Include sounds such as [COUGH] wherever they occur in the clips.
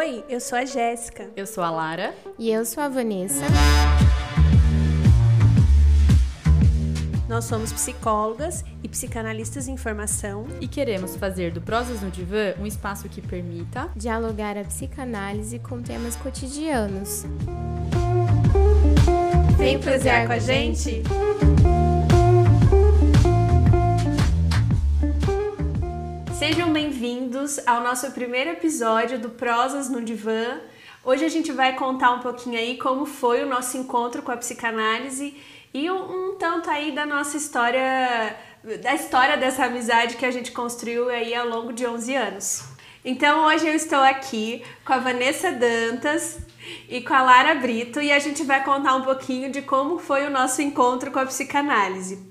Oi, eu sou a Jéssica. Eu sou a Lara. E eu sou a Vanessa. Nós somos psicólogas e psicanalistas em formação e queremos fazer do Prosas no Divã um espaço que permita dialogar a psicanálise com temas cotidianos. Vem prosear com a gente? Sejam bem-vindos ao nosso primeiro episódio do Prosas no Divã. Hoje a gente vai contar um pouquinho aí como foi o nosso encontro com a psicanálise e um, um tanto aí da nossa história, da história dessa amizade que a gente construiu aí ao longo de 11 anos. Então hoje eu estou aqui com a Vanessa Dantas e com a Lara Brito e a gente vai contar um pouquinho de como foi o nosso encontro com a psicanálise.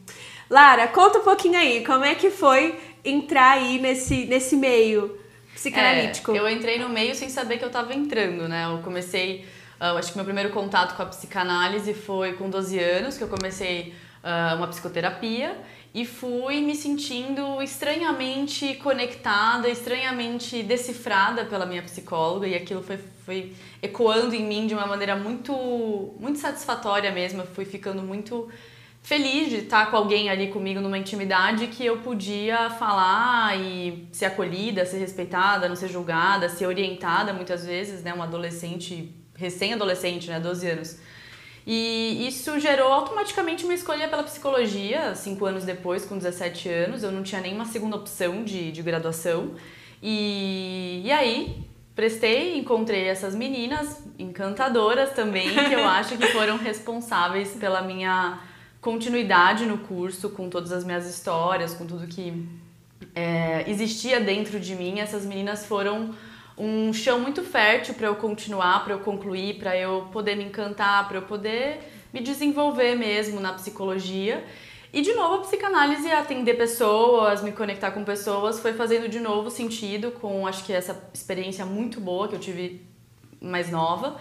Lara, conta um pouquinho aí, como é que foi entrar aí nesse, nesse meio psicanalítico? É, eu entrei no meio sem saber que eu estava entrando, né? Eu comecei Uh, acho que meu primeiro contato com a psicanálise foi com 12 anos, que eu comecei uh, uma psicoterapia e fui me sentindo estranhamente conectada, estranhamente decifrada pela minha psicóloga e aquilo foi, foi ecoando em mim de uma maneira muito, muito satisfatória mesmo. Eu fui ficando muito feliz de estar com alguém ali comigo numa intimidade que eu podia falar e ser acolhida, ser respeitada, não ser julgada, ser orientada muitas vezes, né? Uma adolescente recém-adolescente, né, 12 anos. E isso gerou automaticamente uma escolha pela psicologia, cinco anos depois, com 17 anos. Eu não tinha nenhuma segunda opção de, de graduação. E, e aí, prestei, encontrei essas meninas encantadoras também, que eu [LAUGHS] acho que foram responsáveis pela minha continuidade no curso, com todas as minhas histórias, com tudo que é, existia dentro de mim. Essas meninas foram um chão muito fértil para eu continuar, para eu concluir, para eu poder me encantar, para eu poder me desenvolver mesmo na psicologia. E de novo a psicanálise, atender pessoas, me conectar com pessoas, foi fazendo de novo sentido com acho que essa experiência muito boa que eu tive mais nova.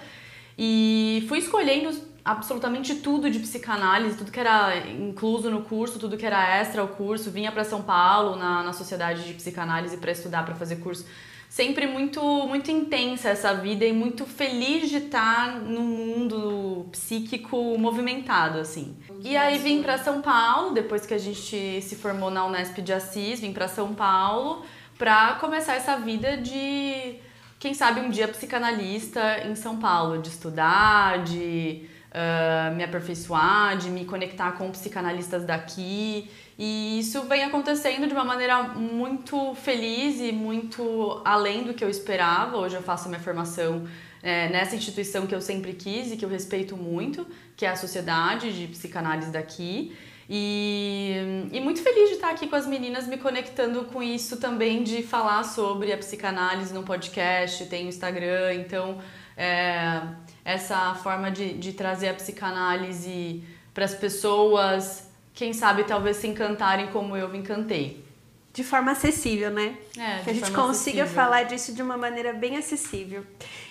E fui escolhendo absolutamente tudo de psicanálise, tudo que era incluso no curso, tudo que era extra ao curso. Vinha para São Paulo na, na Sociedade de Psicanálise para estudar, para fazer curso sempre muito muito intensa essa vida e muito feliz de estar no mundo psíquico movimentado assim. E aí vim para São Paulo depois que a gente se formou na Unesp de Assis, vim para São Paulo para começar essa vida de quem sabe um dia psicanalista em São Paulo, de estudar, de uh, me aperfeiçoar, de me conectar com psicanalistas daqui e isso vem acontecendo de uma maneira muito feliz e muito além do que eu esperava. Hoje eu faço minha formação é, nessa instituição que eu sempre quis e que eu respeito muito, que é a Sociedade de Psicanálise daqui. E, e muito feliz de estar aqui com as meninas, me conectando com isso também, de falar sobre a psicanálise no podcast, tem o Instagram, então é, essa forma de, de trazer a psicanálise para as pessoas quem sabe talvez se encantarem como eu me encantei. De forma acessível, né? É, que a gente consiga acessível. falar disso de uma maneira bem acessível.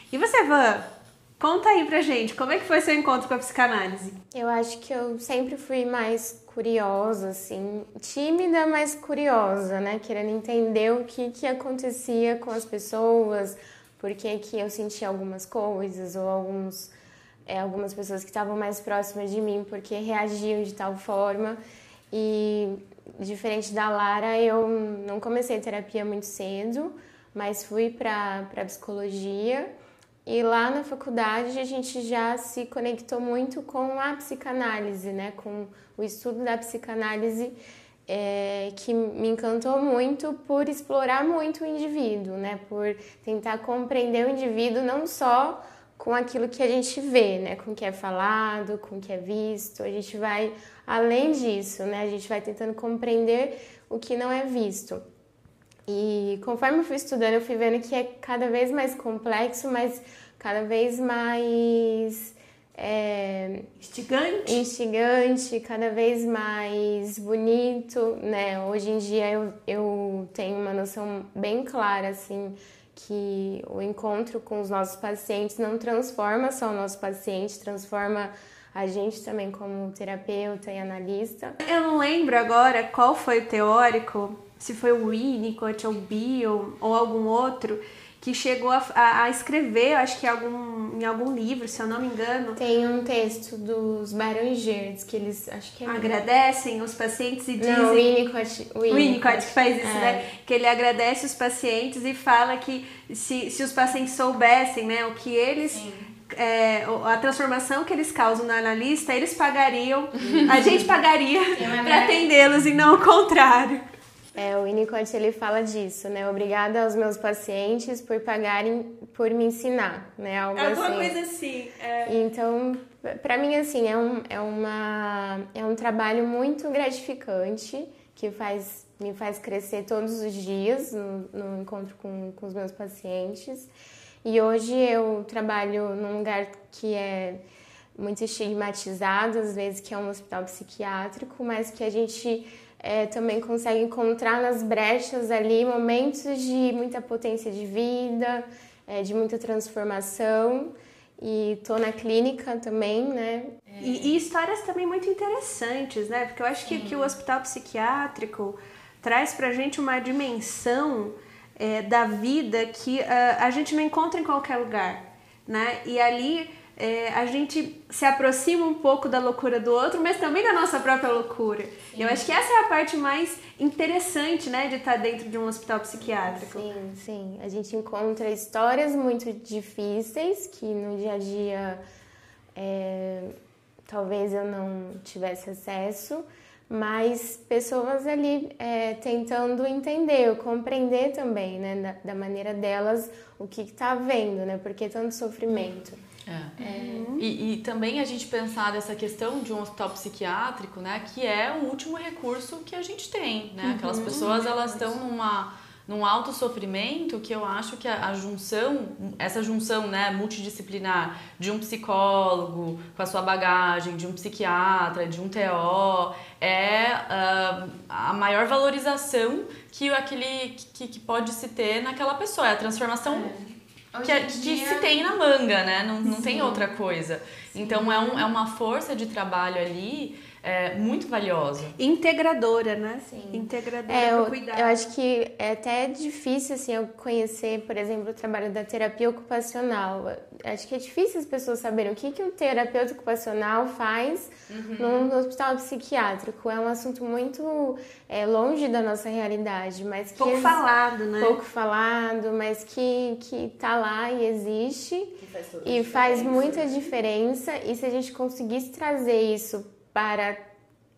E você, Van? Conta aí pra gente, como é que foi seu encontro com a psicanálise? Eu acho que eu sempre fui mais curiosa, assim, tímida, mas curiosa, né? Querendo entender o que, que acontecia com as pessoas, por que, que eu sentia algumas coisas ou alguns é, algumas pessoas que estavam mais próximas de mim porque reagiam de tal forma. E diferente da Lara, eu não comecei terapia muito cedo, mas fui para psicologia. E lá na faculdade a gente já se conectou muito com a psicanálise, né? Com o estudo da psicanálise, é, que me encantou muito por explorar muito o indivíduo, né? Por tentar compreender o indivíduo não só com aquilo que a gente vê, né? Com o que é falado, com o que é visto. A gente vai além disso, né? A gente vai tentando compreender o que não é visto. E conforme eu fui estudando, eu fui vendo que é cada vez mais complexo, mas cada vez mais é, instigante. instigante, cada vez mais bonito, né? Hoje em dia eu, eu tenho uma noção bem clara, assim, que o encontro com os nossos pacientes não transforma só o nosso paciente, transforma a gente também como terapeuta e analista. Eu não lembro agora qual foi o teórico, se foi o Winnicott ou o Bill ou algum outro, que chegou a, a, a escrever, acho que em algum, em algum livro, se eu não me engano. Tem um texto dos Barangers que eles acho que é agradecem os pacientes e dizem. Não, o Winnicott, o Winnicott que faz isso, é. né? Que ele agradece os pacientes e fala que se, se os pacientes soubessem, né, o que eles. É, a transformação que eles causam na analista, eles pagariam, a gente pagaria para atendê-los e não o contrário. É, o Winnicott ele fala disso, né? Obrigada aos meus pacientes por pagarem por me ensinar, né? Algo Alguma assim. coisa assim. É. Então, para mim assim é um é uma é um trabalho muito gratificante que faz me faz crescer todos os dias no, no encontro com, com os meus pacientes. E hoje eu trabalho num lugar que é muito estigmatizado, às vezes que é um hospital psiquiátrico, mas que a gente é, também consegue encontrar nas brechas ali momentos de muita potência de vida, é, de muita transformação. E tô na clínica também, né? E, e histórias também muito interessantes, né? Porque eu acho que, que o hospital psiquiátrico traz pra gente uma dimensão é, da vida que uh, a gente não encontra em qualquer lugar, né? E ali é, a gente se aproxima um pouco da loucura do outro, mas também da nossa própria loucura. Sim. Eu acho que essa é a parte mais interessante, né, de estar dentro de um hospital psiquiátrico. Sim, sim. A gente encontra histórias muito difíceis que no dia a dia é, talvez eu não tivesse acesso, mas pessoas ali é, tentando entender, compreender também, né, da, da maneira delas o que está vendo, né, porque tanto sofrimento. É. É. E, e, também a gente pensar dessa questão de um hospital psiquiátrico, né, que é o último recurso que a gente tem, né? Aquelas uhum. pessoas elas estão numa num alto sofrimento que eu acho que a, a, junção, essa junção né, multidisciplinar de um psicólogo com a sua bagagem, de um psiquiatra, de um TO, é uh, a maior valorização que aquele que, que pode se ter naquela pessoa, é a transformação. É que, é, que dia... se tem na manga, né? Não, não tem outra coisa. Sim. Então é, um, é uma força de trabalho ali é, muito valiosa. Integradora, né? Sim. Integradora é, eu, cuidar. Eu acho que é até difícil, assim, eu conhecer, por exemplo, o trabalho da terapia ocupacional. Acho que é difícil as pessoas saberem o que, que um terapeuta ocupacional faz uhum. num hospital psiquiátrico. É um assunto muito é, longe da nossa realidade, mas que... Pouco falado, né? Pouco falado, mas que, que tá lá e existe. faz e faz muita diferença. E se a gente conseguisse trazer isso para,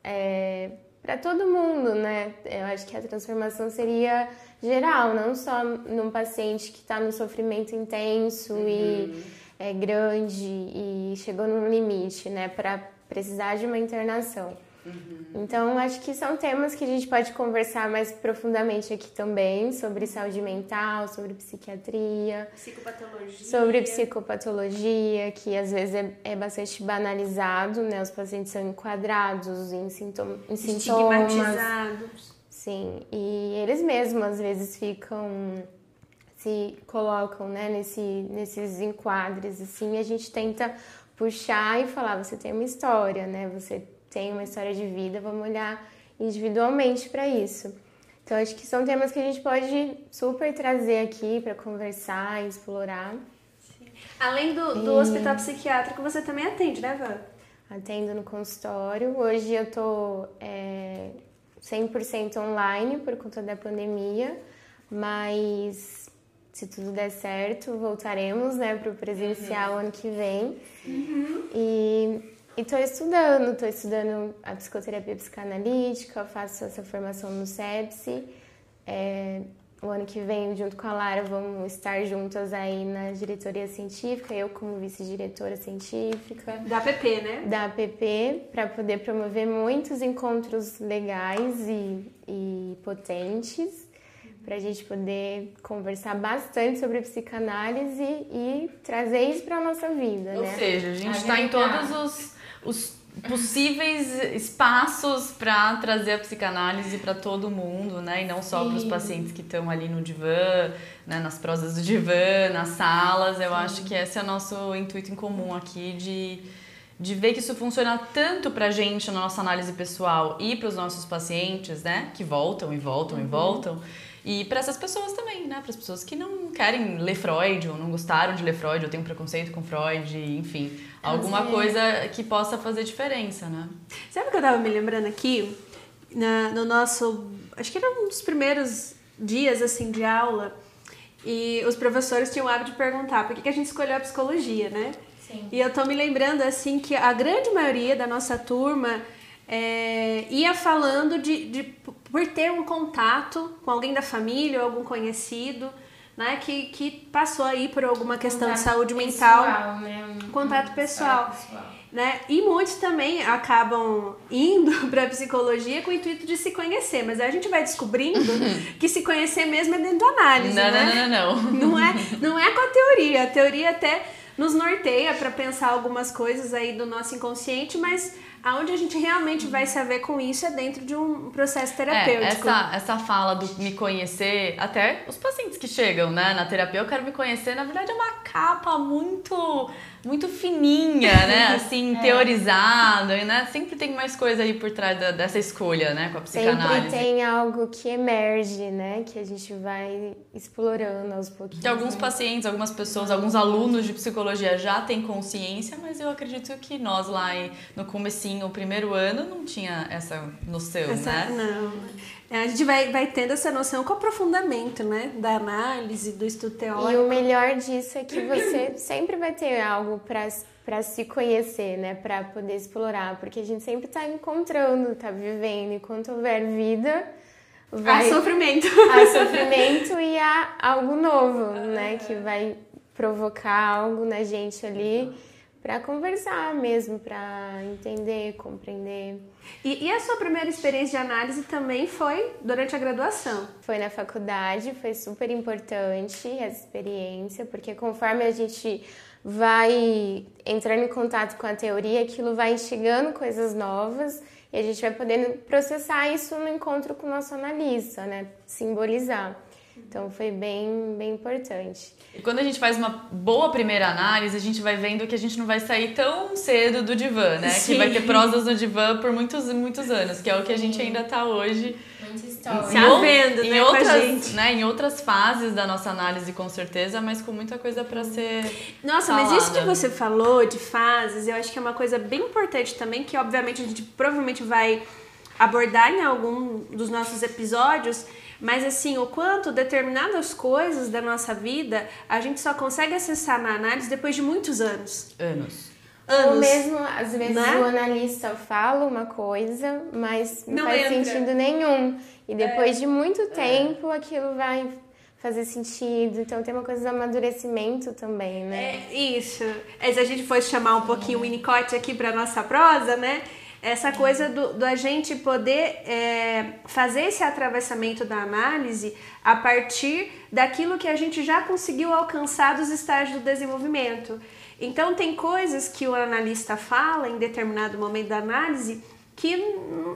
é, para todo mundo, né? Eu acho que a transformação seria geral, não só num paciente que está no sofrimento intenso uhum. e é, grande e chegou no limite, né? Para precisar de uma internação. Uhum. Então, acho que são temas que a gente pode conversar mais profundamente aqui também, sobre saúde mental, sobre psiquiatria, psicopatologia. sobre psicopatologia, que às vezes é, é bastante banalizado, né? Os pacientes são enquadrados em, sintoma, em sintomas. Estigmatizados. Sim, e eles mesmos às vezes ficam se colocam né, nesse, nesses enquadres assim, a gente tenta puxar e falar, você tem uma história, né? Você tem uma história de vida, vamos olhar individualmente para isso. Então, acho que são temas que a gente pode super trazer aqui para conversar explorar. Sim. Além do, do e... hospital psiquiátrico, você também atende, né, Van? Atendo no consultório. Hoje eu tô é, 100% online por conta da pandemia, mas se tudo der certo, voltaremos né, para o presencial uhum. ano que vem. Uhum. E e estou estudando, estou estudando a psicoterapia psicanalítica, faço essa formação no SEPSI. É, o ano que vem, junto com a Lara, vamos estar juntas aí na diretoria científica, eu como vice-diretora científica. Da APP, né? Da APP, para poder promover muitos encontros legais e, e potentes, para a gente poder conversar bastante sobre psicanálise e trazer isso para a nossa vida, Ou né? Ou seja, a gente está em todos os os possíveis espaços para trazer a psicanálise para todo mundo, né? E não só para os pacientes que estão ali no divã, né? nas prosas do divã, nas salas. Eu Sim. acho que esse é o nosso intuito em comum aqui de, de ver que isso funciona tanto para a gente na nossa análise pessoal e para os nossos pacientes, né? Que voltam e voltam uhum. e voltam. E para essas pessoas também, né? Para as pessoas que não querem ler Freud ou não gostaram de ler Freud ou têm um preconceito com Freud, enfim, alguma coisa que possa fazer diferença, né? Sabe o que eu tava me lembrando aqui? Na, no nosso, acho que era um dos primeiros dias assim de aula, e os professores tinham o hábito de perguntar por que, que a gente escolheu a psicologia, né? Sim. E eu tô me lembrando assim que a grande maioria da nossa turma é, ia falando de, de por ter um contato com alguém da família ou algum conhecido, né, que, que passou aí por alguma questão Contato de saúde pessoal, mental, né? Um- contato pessoal. pessoal. né? E muitos também acabam indo [LAUGHS] para psicologia com o intuito de se conhecer, mas aí a gente vai descobrindo [LAUGHS] que se conhecer mesmo é dentro da análise, Não, né? não, não, não, não. Não é, [LAUGHS] não é com a teoria. A teoria até nos norteia para pensar algumas coisas aí do nosso inconsciente, mas aonde a gente realmente vai saber com isso é dentro de um processo É, terapêutico. essa, essa fala do me conhecer, até os pacientes que chegam né, na terapia, eu quero me conhecer, na verdade é uma capa muito muito fininha, né? [LAUGHS] Assim, teorizada, e, né? Sempre tem mais coisa aí por trás da- dessa escolha, né? Com a Sempre psicanálise. tem algo que emerge, né? Que a gente vai explorando aos pouquinhos. Que alguns né? pacientes, algumas pessoas, alguns alunos de psicologia já têm consciência, mas eu acredito que nós lá no comecinho, o primeiro ano, não tinha essa noção, Essa- né? Não. A gente vai, vai tendo essa noção com o aprofundamento, né? Da análise, do estudo E teórico. o melhor disso é que você [COUGHS] sempre vai ter algo para se conhecer, né? Para poder explorar, porque a gente sempre tá encontrando, tá vivendo. Enquanto houver vida, vai Ah, sofrimento. há [LAUGHS] sofrimento e há algo novo, né? Que vai provocar algo na gente ali para conversar mesmo, para entender, compreender. E, e a sua primeira experiência de análise também foi durante a graduação. Foi na faculdade, foi super importante essa experiência, porque conforme a gente vai entrando em contato com a teoria, aquilo vai instigando coisas novas e a gente vai podendo processar isso no encontro com o nosso analista, né? Simbolizar. Então foi bem, bem importante. E quando a gente faz uma boa primeira análise, a gente vai vendo que a gente não vai sair tão cedo do divã, né? Sim. Que vai ter prosas no divã por muitos, muitos anos, que é o que a gente ainda tá hoje. Muita Se havendo, né, com a outras, gente. né, em outras fases da nossa análise, com certeza, mas com muita coisa para ser. Nossa, mas isso que Falada. você falou de fases, eu acho que é uma coisa bem importante também, que obviamente a gente provavelmente vai abordar em algum dos nossos episódios, mas assim, o quanto determinadas coisas da nossa vida a gente só consegue acessar na análise depois de muitos anos. Anos. Anos. Ou mesmo, às vezes, né? o analista fala uma coisa, mas não, Não faz entra. sentido nenhum. E depois de muito tempo, aquilo vai fazer sentido. Então tem uma coisa do amadurecimento também, né? É isso. É, se a gente fosse chamar um pouquinho o Winnicott aqui para nossa prosa, né? Essa coisa do, do a gente poder é, fazer esse atravessamento da análise a partir daquilo que a gente já conseguiu alcançar dos estágios do desenvolvimento. Então, tem coisas que o analista fala em determinado momento da análise que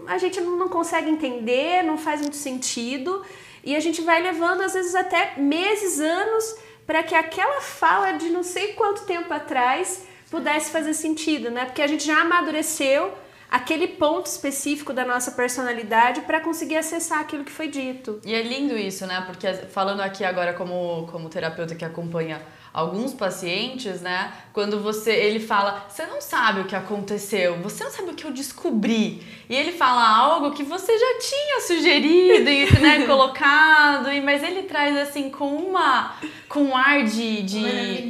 a gente não consegue entender, não faz muito sentido, e a gente vai levando, às vezes, até meses, anos, para que aquela fala de não sei quanto tempo atrás pudesse fazer sentido, né? Porque a gente já amadureceu aquele ponto específico da nossa personalidade para conseguir acessar aquilo que foi dito. E é lindo isso, né? Porque falando aqui agora como, como terapeuta que acompanha alguns pacientes, né? Quando você ele fala, você não sabe o que aconteceu, você não sabe o que eu descobri. E ele fala algo que você já tinha sugerido e né, [LAUGHS] colocado, e mas ele traz assim com uma com um ar de, de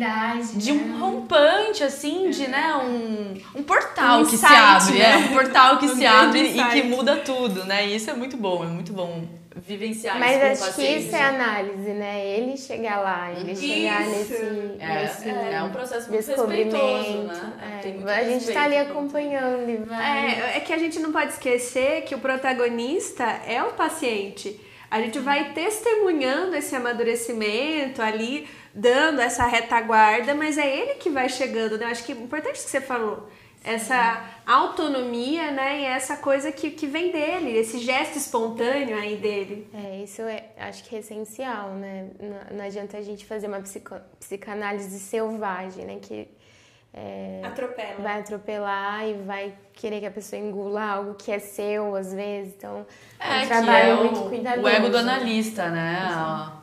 de um rompante, assim, de né, um, um portal Um que se insight, abre, né? é, um portal que [LAUGHS] Um se abre e que insight. muda tudo, né? E isso é muito bom, é muito bom vivenciar Mas isso com acho que isso é análise, né? Ele chegar lá, ele chegar Isso. nesse, É, nesse é um processo muito descobrimento. respeitoso, né? É, muito a gente tá ali acompanhando e vai. É, é que a gente não pode esquecer que o protagonista é o paciente. A gente vai testemunhando esse amadurecimento ali, dando essa retaguarda, mas é ele que vai chegando, né? Eu acho que é importante isso que você falou. Essa autonomia, né? E essa coisa que, que vem dele, esse gesto espontâneo aí dele. É, isso é, acho que é essencial, né? Não, não adianta a gente fazer uma psico, psicanálise selvagem, né? Que é, Atropela. vai atropelar e vai querer que a pessoa engula algo que é seu, às vezes. Então, é, um trabalho é muito o, cuidadoso. o ego do analista, né? A,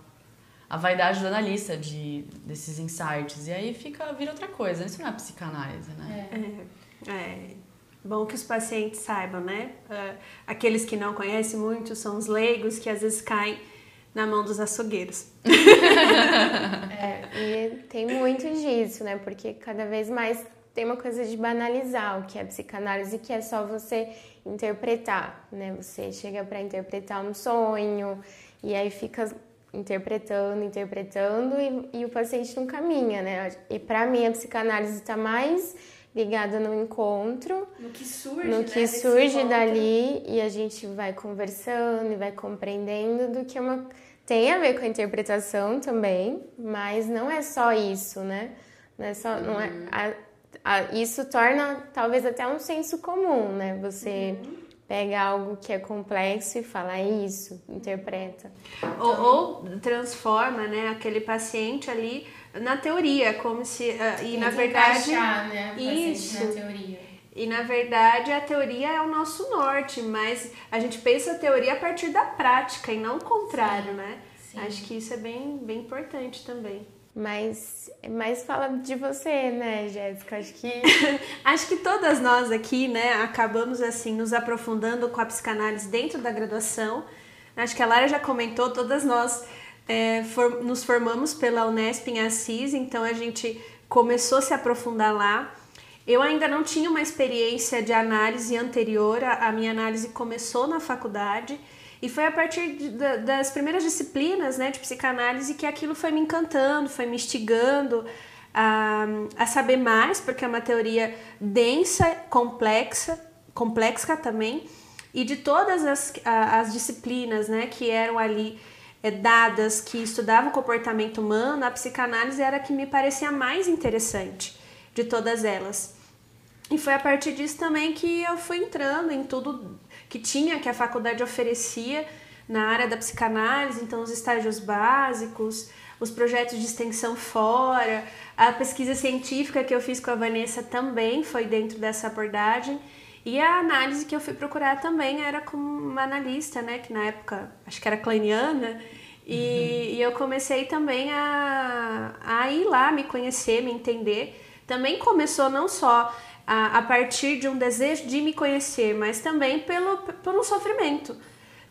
a vaidade do analista de, desses insights. E aí fica, vira outra coisa. Isso não é psicanálise, né? É. é. Bom que os pacientes saibam, né? Uh, aqueles que não conhecem muito são os leigos que às vezes caem na mão dos açougueiros. [LAUGHS] é, e tem muito disso, né? Porque cada vez mais tem uma coisa de banalizar o que é psicanálise, que é só você interpretar, né? Você chega para interpretar um sonho e aí fica interpretando, interpretando e, e o paciente não caminha, né? E para mim a psicanálise está mais ligada no encontro, no que surge, no né, que surge dali e a gente vai conversando e vai compreendendo do que é uma tem a ver com a interpretação também, mas não é só isso, né? Não é só, não é, uhum. a, a, isso torna talvez até um senso comum, né? Você uhum. pega algo que é complexo e fala é isso, interpreta. Ou, ou, transforma, né, aquele paciente ali na teoria, como se uh, e na verdade encaixar, né, isso na teoria. E na verdade a teoria é o nosso norte, mas a gente pensa a teoria a partir da prática e não o contrário, Sim. né? Sim. Acho que isso é bem, bem importante também. Mas, mas fala de você, né, Jéssica? Acho que. [LAUGHS] Acho que todas nós aqui, né, acabamos assim nos aprofundando com a psicanálise dentro da graduação. Acho que a Lara já comentou, todas nós é, for, nos formamos pela Unesp em Assis, então a gente começou a se aprofundar lá. Eu ainda não tinha uma experiência de análise anterior, a, a minha análise começou na faculdade e foi a partir de, das primeiras disciplinas né, de psicanálise que aquilo foi me encantando, foi me instigando a, a saber mais, porque é uma teoria densa, complexa, complexa também, e de todas as, as disciplinas né, que eram ali dadas que estudavam o comportamento humano, a psicanálise era a que me parecia mais interessante de todas elas. E foi a partir disso também que eu fui entrando em tudo que tinha, que a faculdade oferecia na área da psicanálise, então os estágios básicos, os projetos de extensão fora, a pesquisa científica que eu fiz com a Vanessa também foi dentro dessa abordagem. E a análise que eu fui procurar também era com uma analista, né, que na época acho que era kleiniana, e, uhum. e eu comecei também a, a ir lá me conhecer, me entender. Também começou não só a, a partir de um desejo de me conhecer, mas também pelo, um sofrimento.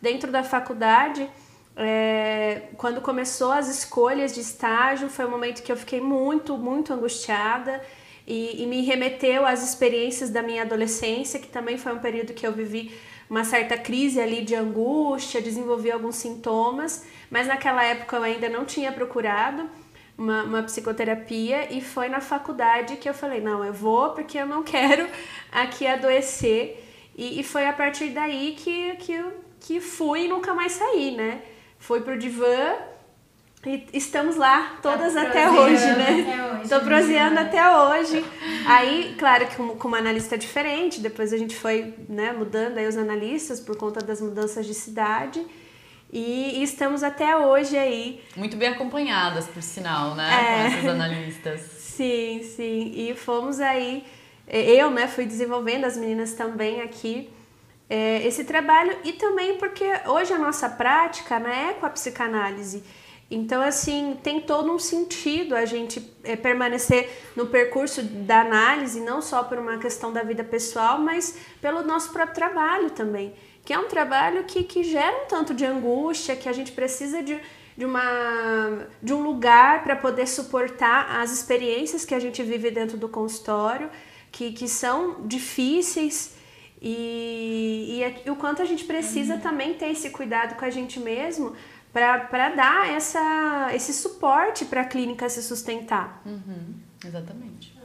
Dentro da faculdade, é, quando começou as escolhas de estágio, foi um momento que eu fiquei muito, muito angustiada e, e, me remeteu às experiências da minha adolescência, que também foi um período que eu vivi uma certa crise ali de angústia, desenvolvi alguns sintomas, mas naquela época eu ainda não tinha procurado uma, uma psicoterapia e foi na faculdade que eu falei, não, eu vou porque eu não [LAUGHS] quero aqui adoecer. E, e foi a partir daí que, que, que fui e nunca mais saí, né? Fui pro divã e estamos lá todas tá até hoje, né? Estou proseando né? até hoje. Aí, claro que com, uma analista diferente, depois a gente foi né, mudando aí os analistas por conta das mudanças de cidade. E, e estamos até hoje aí. Muito bem acompanhadas, por sinal, né? É. Com essas analistas. sim, sim. E fomos aí. Eu, né, fui desenvolvendo, as meninas também aqui, é, esse trabalho. E também porque hoje a nossa prática né, é com a psicanálise. Então, assim, tem todo um sentido a gente é, permanecer no percurso da análise, não só por uma questão da vida pessoal, mas pelo nosso próprio trabalho também que é um trabalho que, que gera um tanto de angústia, que a gente precisa de, de, uma, de um lugar para poder suportar as experiências que a gente vive dentro do consultório, que, que são difíceis. E, e, e o quanto a gente precisa uhum. também ter esse cuidado com a gente mesmo para dar essa, esse suporte para a clínica se sustentar. Uhum. Exatamente.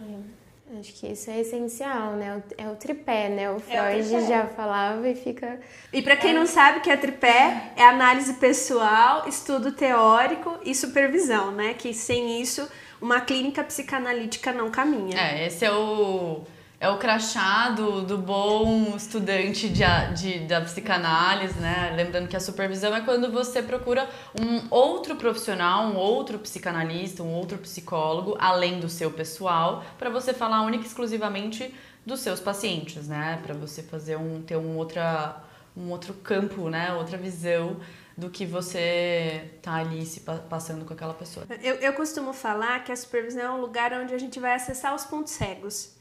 Acho que isso é essencial, né? É o tripé, né? O Freud é o já falava e fica. E para quem é... não sabe que é tripé, é análise pessoal, estudo teórico e supervisão, né? Que sem isso uma clínica psicanalítica não caminha. É, esse é o é o crachá do, do bom estudante de, de, da psicanálise, né? Lembrando que a supervisão é quando você procura um outro profissional, um outro psicanalista, um outro psicólogo, além do seu pessoal, para você falar única e exclusivamente dos seus pacientes, né? Para você fazer um ter um outra um outro campo, né? Outra visão do que você tá ali se passando com aquela pessoa. Eu, eu costumo falar que a supervisão é um lugar onde a gente vai acessar os pontos cegos,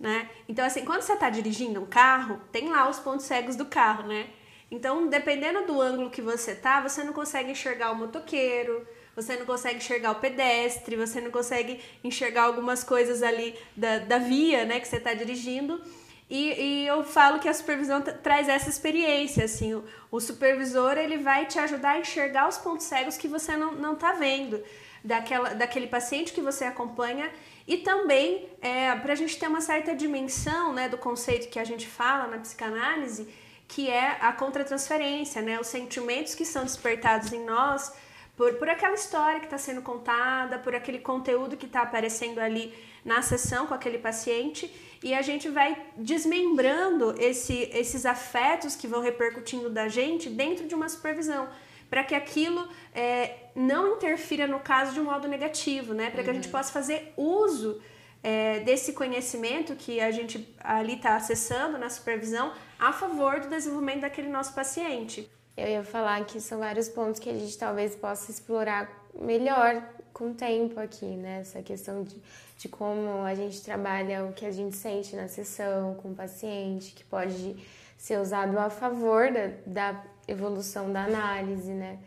né? Então, assim, quando você está dirigindo um carro, tem lá os pontos cegos do carro, né? Então, dependendo do ângulo que você tá, você não consegue enxergar o motoqueiro, você não consegue enxergar o pedestre, você não consegue enxergar algumas coisas ali da, da via, né, que você está dirigindo. E, e, eu falo que a supervisão traz essa experiência, assim, o, o, supervisor ele vai te ajudar a enxergar os pontos cegos que você não, não tá vendo, daquela, daquele paciente que você acompanha. E também é, para a gente ter uma certa dimensão né, do conceito que a gente fala na psicanálise, que é a contratransferência, né, os sentimentos que são despertados em nós por, por aquela história que está sendo contada, por aquele conteúdo que está aparecendo ali na sessão com aquele paciente. E a gente vai desmembrando esse, esses afetos que vão repercutindo da gente dentro de uma supervisão para que aquilo é, não interfira no caso de um modo negativo, né? Para que uhum. a gente uhum. possa fazer uso é, desse conhecimento que a gente ali está acessando na supervisão a favor do desenvolvimento daquele nosso paciente. Eu ia falar que são vários pontos que a gente talvez possa explorar melhor com o tempo aqui, né? Essa questão de de como a gente trabalha o que a gente sente na sessão com o paciente, que pode ser usado a favor da, da evolução da análise, né?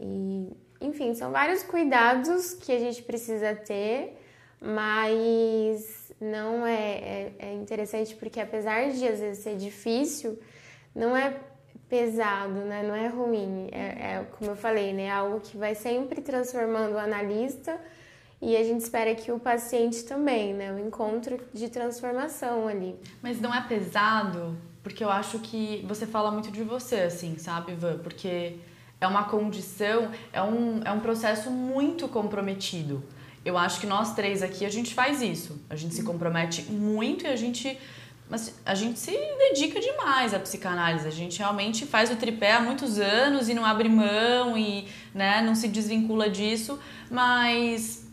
E, enfim, são vários cuidados que a gente precisa ter, mas não é, é, é interessante porque apesar de às vezes ser difícil, não é pesado, né? Não é ruim. É, é, como eu falei, né? É algo que vai sempre transformando o analista e a gente espera que o paciente também, né? O encontro de transformação ali. Mas não é pesado, porque eu acho que você fala muito de você, assim, sabe, Ivan? Porque é uma condição, é um, é um processo muito comprometido. Eu acho que nós três aqui a gente faz isso. A gente se compromete muito e a gente mas a gente se dedica demais à psicanálise. A gente realmente faz o tripé há muitos anos e não abre mão e né, não se desvincula disso, mas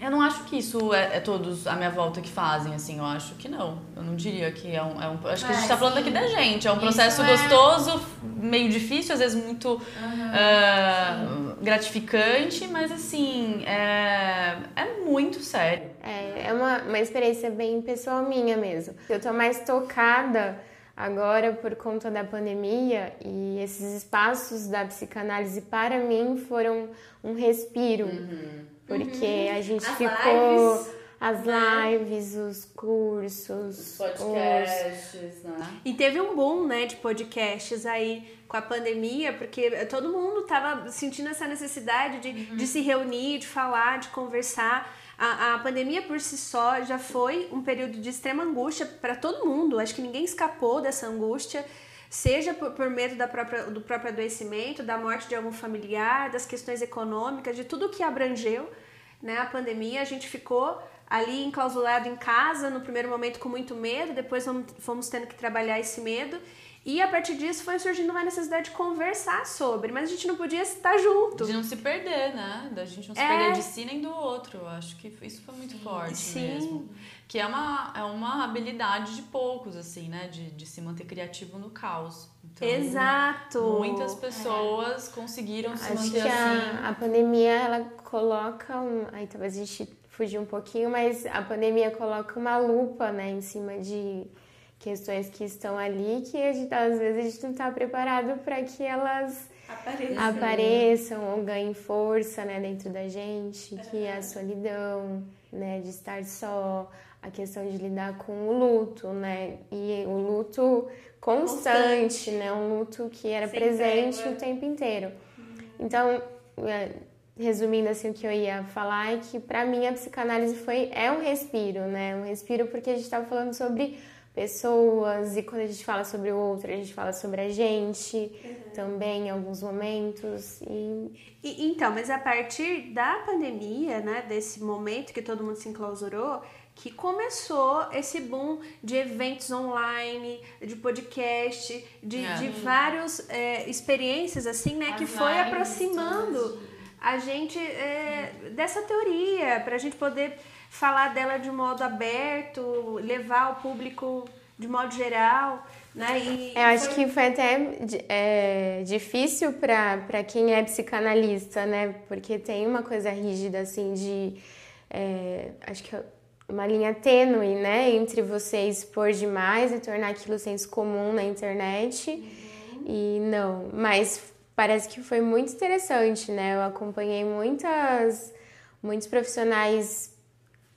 eu não acho que isso é, é, todos à minha volta que fazem, assim, eu acho que não. Eu não diria que é um. É um acho que a gente tá falando aqui da gente. É um processo é... gostoso, meio difícil, às vezes muito uhum. uh, gratificante, mas assim, é, é muito sério. É, é uma, uma experiência bem pessoal minha mesmo. Eu tô mais tocada agora por conta da pandemia e esses espaços da psicanálise para mim foram um respiro. Uhum porque uhum. a gente as ficou. Lives, as né? lives, os cursos, os podcasts, os... né? E teve um boom, né, de podcasts aí com a pandemia, porque todo mundo tava sentindo essa necessidade de, uhum. de se reunir, de falar, de conversar. A, a pandemia por si só já foi um período de extrema angústia para todo mundo. Acho que ninguém escapou dessa angústia seja por, por medo da própria, do próprio adoecimento, da morte de algum familiar, das questões econômicas, de tudo que abrangeu né, a pandemia. A gente ficou ali enclausulado em casa, no primeiro momento com muito medo, depois fomos tendo que trabalhar esse medo. E a partir disso foi surgindo uma necessidade de conversar sobre, mas a gente não podia estar junto. De não se perder, né? Da gente não se é... perder de si nem do outro. Eu acho que isso foi muito forte Sim. mesmo. Que é uma, é uma habilidade de poucos, assim, né? De, de se manter criativo no caos. Então, Exato! Muitas pessoas é. conseguiram acho se manter que assim. A, a pandemia, ela coloca um... Aí talvez a gente fugir um pouquinho, mas a pandemia coloca uma lupa, né? Em cima de questões que estão ali que a gente, às vezes a gente não está preparado para que elas apareçam, apareçam ou ganhem força né, dentro da gente, que é a solidão, né, de estar só, a questão de lidar com o luto, né, e o luto constante, constante. né, um luto que era Sem presente o tempo inteiro. Então, é, resumindo assim o que eu ia falar é que para mim a psicanálise foi é um respiro, né, um respiro porque a gente estava falando sobre pessoas e quando a gente fala sobre o outro, a gente fala sobre a gente uhum. também em alguns momentos. E... e... então, mas a partir da pandemia, né, desse momento que todo mundo se enclausurou, que começou esse boom de eventos online, de podcast, de, é. de várias é, experiências assim, né, As que foi aproximando a gente é, dessa teoria, para a gente poder falar dela de modo aberto, levar ao público de modo geral. Né? E Eu acho foi... que foi até é, difícil para quem é psicanalista, né? Porque tem uma coisa rígida, assim, de. É, acho que uma linha tênue, né? Entre você expor demais e tornar aquilo senso comum na internet. Uhum. E não. Mas parece que foi muito interessante, né? Eu acompanhei muitas, muitos profissionais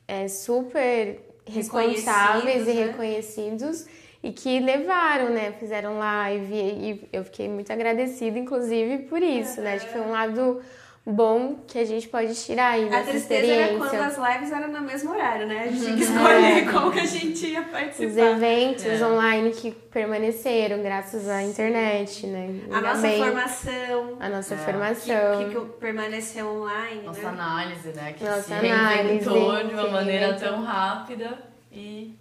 é, super responsáveis e né? reconhecidos e que levaram, né? Fizeram live e eu fiquei muito agradecida, inclusive, por isso, né? Acho que foi um lado bom que a gente pode tirar aí dessa experiência. A tristeza era quando as lives eram no mesmo horário, né? A gente tinha que uhum. escolher é. como que a gente ia participar. Os eventos é. online que permaneceram graças à internet, né? A nossa bem. formação. A nossa é. formação. Que, que, que, permaneceu online, Nossa né? análise, né? Que nossa se análise, de uma maneira tão rápida e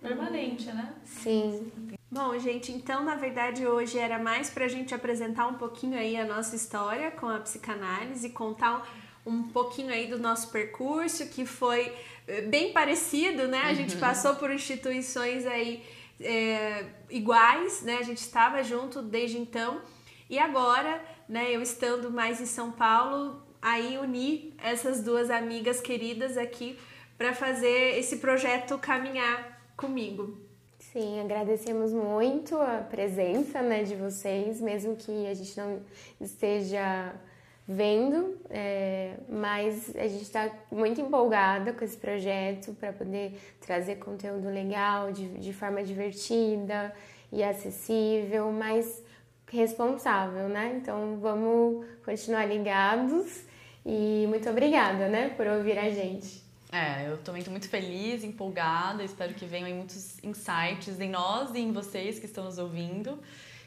permanente, né? Sim. Bom, gente, então na verdade hoje era mais para a gente apresentar um pouquinho aí a nossa história com a psicanálise, contar um, pouquinho aí do nosso percurso, que foi eh, bem parecido, né? A gente uhum. passou por instituições aí é, iguais, né? A gente estava junto desde então. E agora, né, eu estando mais em São Paulo, aí uni essas duas amigas queridas aqui para fazer esse projeto caminhar comigo. Sim, agradecemos muito a presença né, de vocês, mesmo que a gente não esteja vendo, é, mas a gente está muito empolgada com esse projeto para poder trazer conteúdo legal, de, de forma divertida e acessível, mas responsável, né? Então vamos continuar ligados e muito obrigada, né, por ouvir a gente. É, eu também estou muito feliz, empolgada, espero que venham muitos insights em nós e em vocês que estão nos ouvindo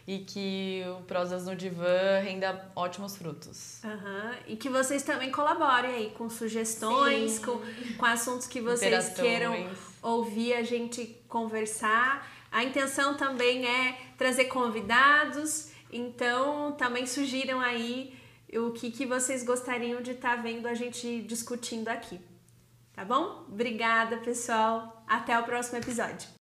e que o Prosas no Divã renda ótimos frutos. Uhum. E que vocês também colaborem aí com sugestões, com, com assuntos que vocês queiram ouvir a gente conversar. A intenção também é trazer convidados, então também sugiram aí o que, que vocês gostariam de estar tá vendo a gente discutindo aqui. Tá bom? Obrigada, pessoal. Até o próximo episódio.